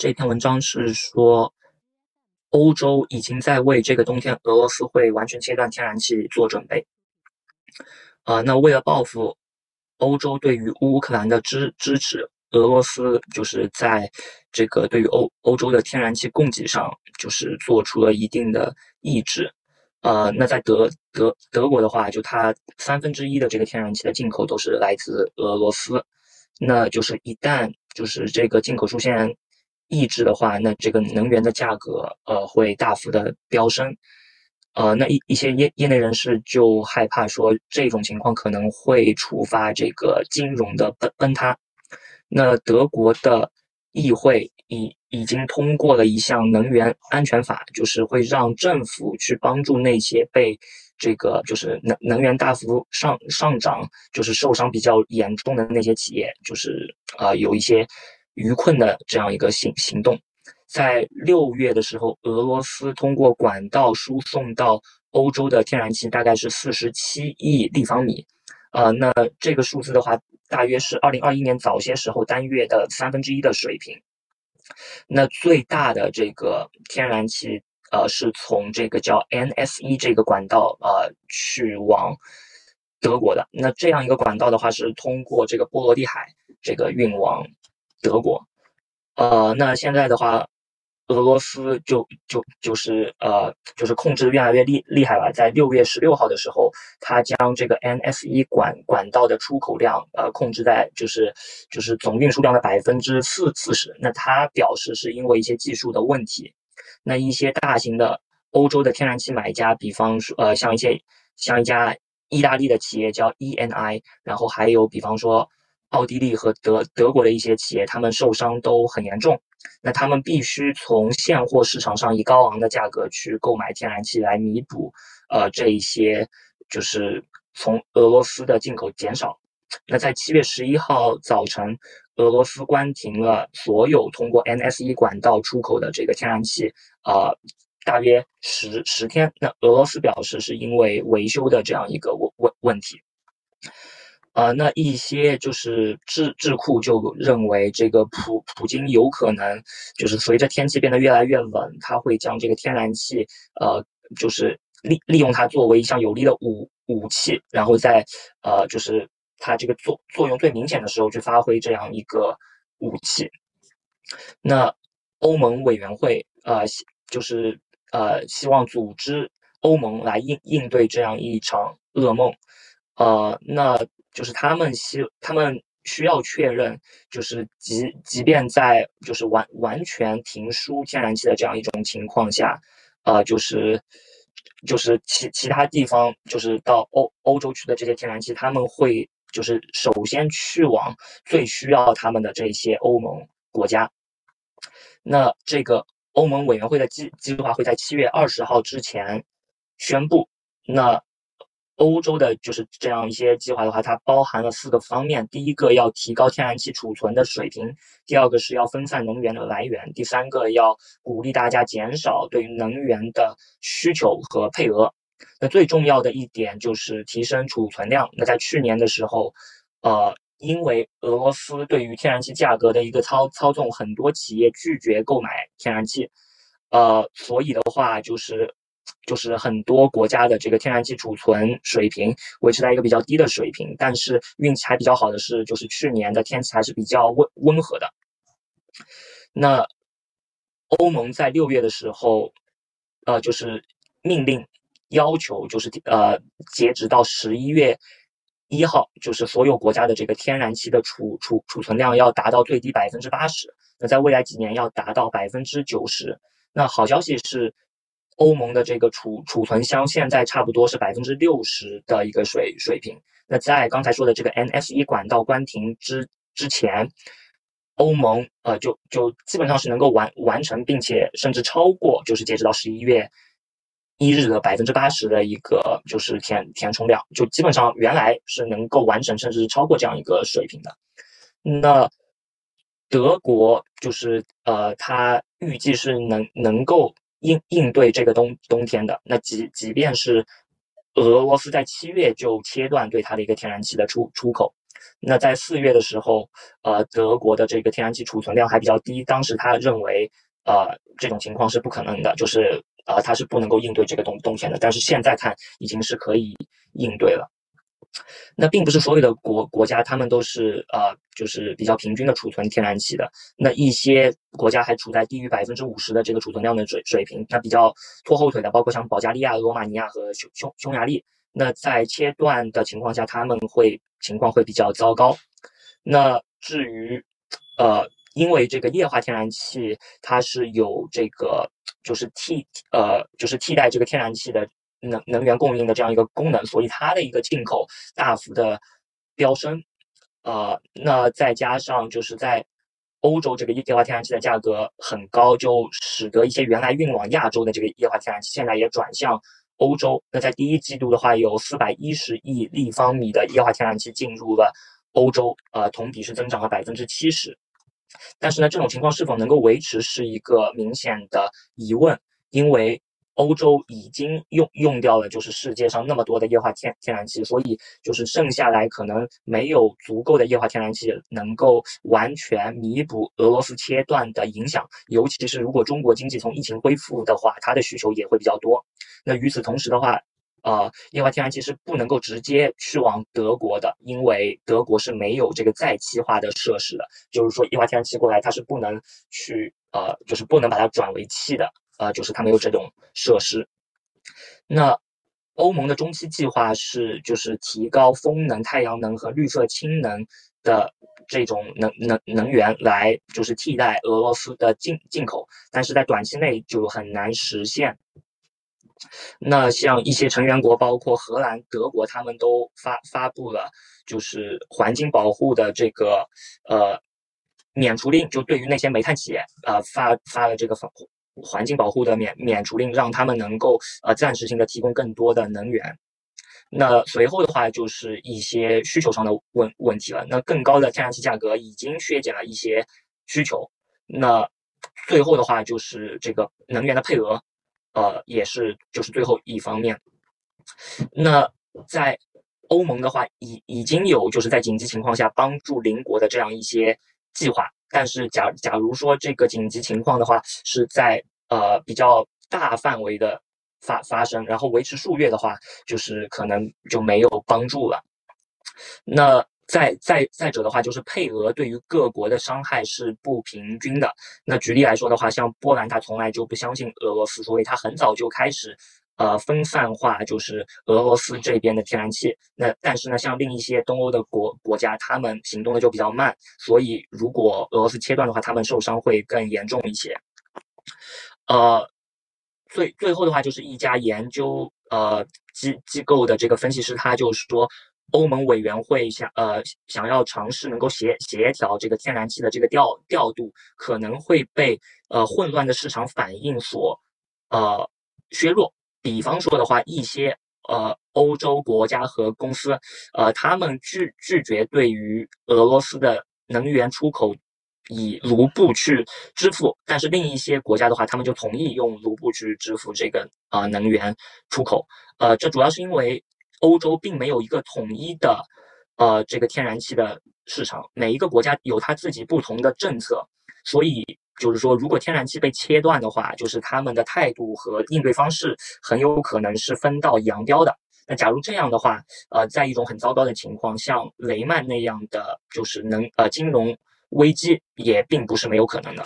这篇文章是说，欧洲已经在为这个冬天俄罗斯会完全切断天然气做准备。啊，那为了报复欧洲对于乌克兰的支支持，俄罗斯就是在这个对于欧欧洲的天然气供给上，就是做出了一定的抑制。呃，那在德德德国的话，就它三分之一的这个天然气的进口都是来自俄罗斯，那就是一旦就是这个进口出现抑制的话，那这个能源的价格呃会大幅的飙升，呃，那一一些业业内人士就害怕说这种情况可能会触发这个金融的崩崩塌，那德国的议会已。已经通过了一项能源安全法，就是会让政府去帮助那些被这个就是能能源大幅上上涨，就是受伤比较严重的那些企业，就是啊有一些余困的这样一个行行动。在六月的时候，俄罗斯通过管道输送到欧洲的天然气大概是四十七亿立方米，呃，那这个数字的话，大约是二零二一年早些时候单月的三分之一的水平。那最大的这个天然气，呃，是从这个叫 NSE 这个管道，呃，去往德国的。那这样一个管道的话，是通过这个波罗的海这个运往德国。呃，那现在的话。俄罗斯就就就是呃就是控制越来越厉厉害了。在六月十六号的时候，他将这个 NSE 管管道的出口量呃控制在就是就是总运输量的百分之四四十。那他表示是因为一些技术的问题。那一些大型的欧洲的天然气买家，比方说呃像一些像一家意大利的企业叫 ENI，然后还有比方说。奥地利和德德国的一些企业，他们受伤都很严重，那他们必须从现货市场上以高昂的价格去购买天然气来弥补，呃，这一些就是从俄罗斯的进口减少。那在七月十一号早晨，俄罗斯关停了所有通过 NSE 管道出口的这个天然气，呃，大约十十天。那俄罗斯表示是因为维修的这样一个问问问题。啊，那一些就是智智库就认为，这个普普京有可能就是随着天气变得越来越冷，他会将这个天然气，呃，就是利利用它作为一项有力的武武器，然后在呃，就是它这个作作用最明显的时候去发挥这样一个武器。那欧盟委员会，呃，就是呃，希望组织欧盟来应应对这样一场噩梦，呃，那。就是他们希他们需要确认，就是即即便在就是完完全停输天然气的这样一种情况下，呃，就是就是其其他地方就是到欧欧洲去的这些天然气，他们会就是首先去往最需要他们的这些欧盟国家。那这个欧盟委员会的计计划会在七月二十号之前宣布。那。欧洲的就是这样一些计划的话，它包含了四个方面：第一个要提高天然气储存的水平；第二个是要分散能源的来源；第三个要鼓励大家减少对于能源的需求和配额。那最重要的一点就是提升储存量。那在去年的时候，呃，因为俄罗斯对于天然气价格的一个操操纵，很多企业拒绝购买天然气，呃，所以的话就是。就是很多国家的这个天然气储存水平维持在一个比较低的水平，但是运气还比较好的是，就是去年的天气还是比较温温和的。那欧盟在六月的时候，呃，就是命令要求，就是呃，截止到十一月一号，就是所有国家的这个天然气的储储储存量要达到最低百分之八十，那在未来几年要达到百分之九十。那好消息是。欧盟的这个储储存箱现在差不多是百分之六十的一个水水平。那在刚才说的这个 NSE 管道关停之之前，欧盟呃就就基本上是能够完完成，并且甚至超过，就是截止到十一月一日的百分之八十的一个就是填填充量，就基本上原来是能够完成，甚至是超过这样一个水平的。那德国就是呃，它预计是能能够。应应对这个冬冬天的那即即便是俄罗斯在七月就切断对它的一个天然气的出出口，那在四月的时候，呃，德国的这个天然气储存量还比较低，当时他认为，呃，这种情况是不可能的，就是呃，它是不能够应对这个冬冬天的。但是现在看，已经是可以应对了。那并不是所有的国国家他们都是呃，就是比较平均的储存天然气的。那一些国家还处在低于百分之五十的这个储存量的水水平。那比较拖后腿的，包括像保加利亚、罗马尼亚和匈匈匈牙利。那在切断的情况下，他们会情况会比较糟糕。那至于呃，因为这个液化天然气它是有这个就是替呃就是替代这个天然气的。能能源供应的这样一个功能，所以它的一个进口大幅的飙升，呃，那再加上就是在欧洲这个液化天然气的价格很高，就使得一些原来运往亚洲的这个液化天然气现在也转向欧洲。那在第一季度的话，有四百一十亿立方米的液化天然气进入了欧洲，呃，同比是增长了百分之七十。但是呢，这种情况是否能够维持是一个明显的疑问，因为。欧洲已经用用掉了，就是世界上那么多的液化天天然气，所以就是剩下来可能没有足够的液化天然气能够完全弥补俄罗斯切断的影响。尤其是如果中国经济从疫情恢复的话，它的需求也会比较多。那与此同时的话，呃，液化天然气是不能够直接去往德国的，因为德国是没有这个再气化的设施的。就是说，液化天然气过来，它是不能去呃，就是不能把它转为气的。呃，就是它没有这种设施。那欧盟的中期计划是，就是提高风能、太阳能和绿色氢能的这种能能能源来，就是替代俄罗斯的进进口，但是在短期内就很难实现。那像一些成员国，包括荷兰、德国，他们都发发布了就是环境保护的这个呃免除令，就对于那些煤炭企业呃发发了这个防。环境保护的免免除令，让他们能够呃暂时性的提供更多的能源。那随后的话就是一些需求上的问问题了。那更高的天然气价格已经削减了一些需求。那最后的话就是这个能源的配额，呃，也是就是最后一方面。那在欧盟的话，已已经有就是在紧急情况下帮助邻国的这样一些计划。但是假假如说这个紧急情况的话是在呃比较大范围的发发生，然后维持数月的话，就是可能就没有帮助了。那再再再者的话，就是配额对于各国的伤害是不平均的。那举例来说的话，像波兰，他从来就不相信俄罗斯，所以他很早就开始。呃，分散化就是俄罗斯这边的天然气。那但是呢，像另一些东欧的国国家，他们行动的就比较慢，所以如果俄罗斯切断的话，他们受伤会更严重一些。呃，最最后的话就是一家研究呃机机构的这个分析师，他就是说，欧盟委员会想呃想要尝试能够协协调这个天然气的这个调调度，可能会被呃混乱的市场反应所呃削弱。比方说的话，一些呃欧洲国家和公司，呃，他们拒拒绝对于俄罗斯的能源出口以卢布去支付，但是另一些国家的话，他们就同意用卢布去支付这个啊能源出口。呃，这主要是因为欧洲并没有一个统一的呃这个天然气的市场，每一个国家有它自己不同的政策，所以。就是说，如果天然气被切断的话，就是他们的态度和应对方式很有可能是分道扬镳的。那假如这样的话，呃，在一种很糟糕的情况，像雷曼那样的，就是能呃金融危机也并不是没有可能的。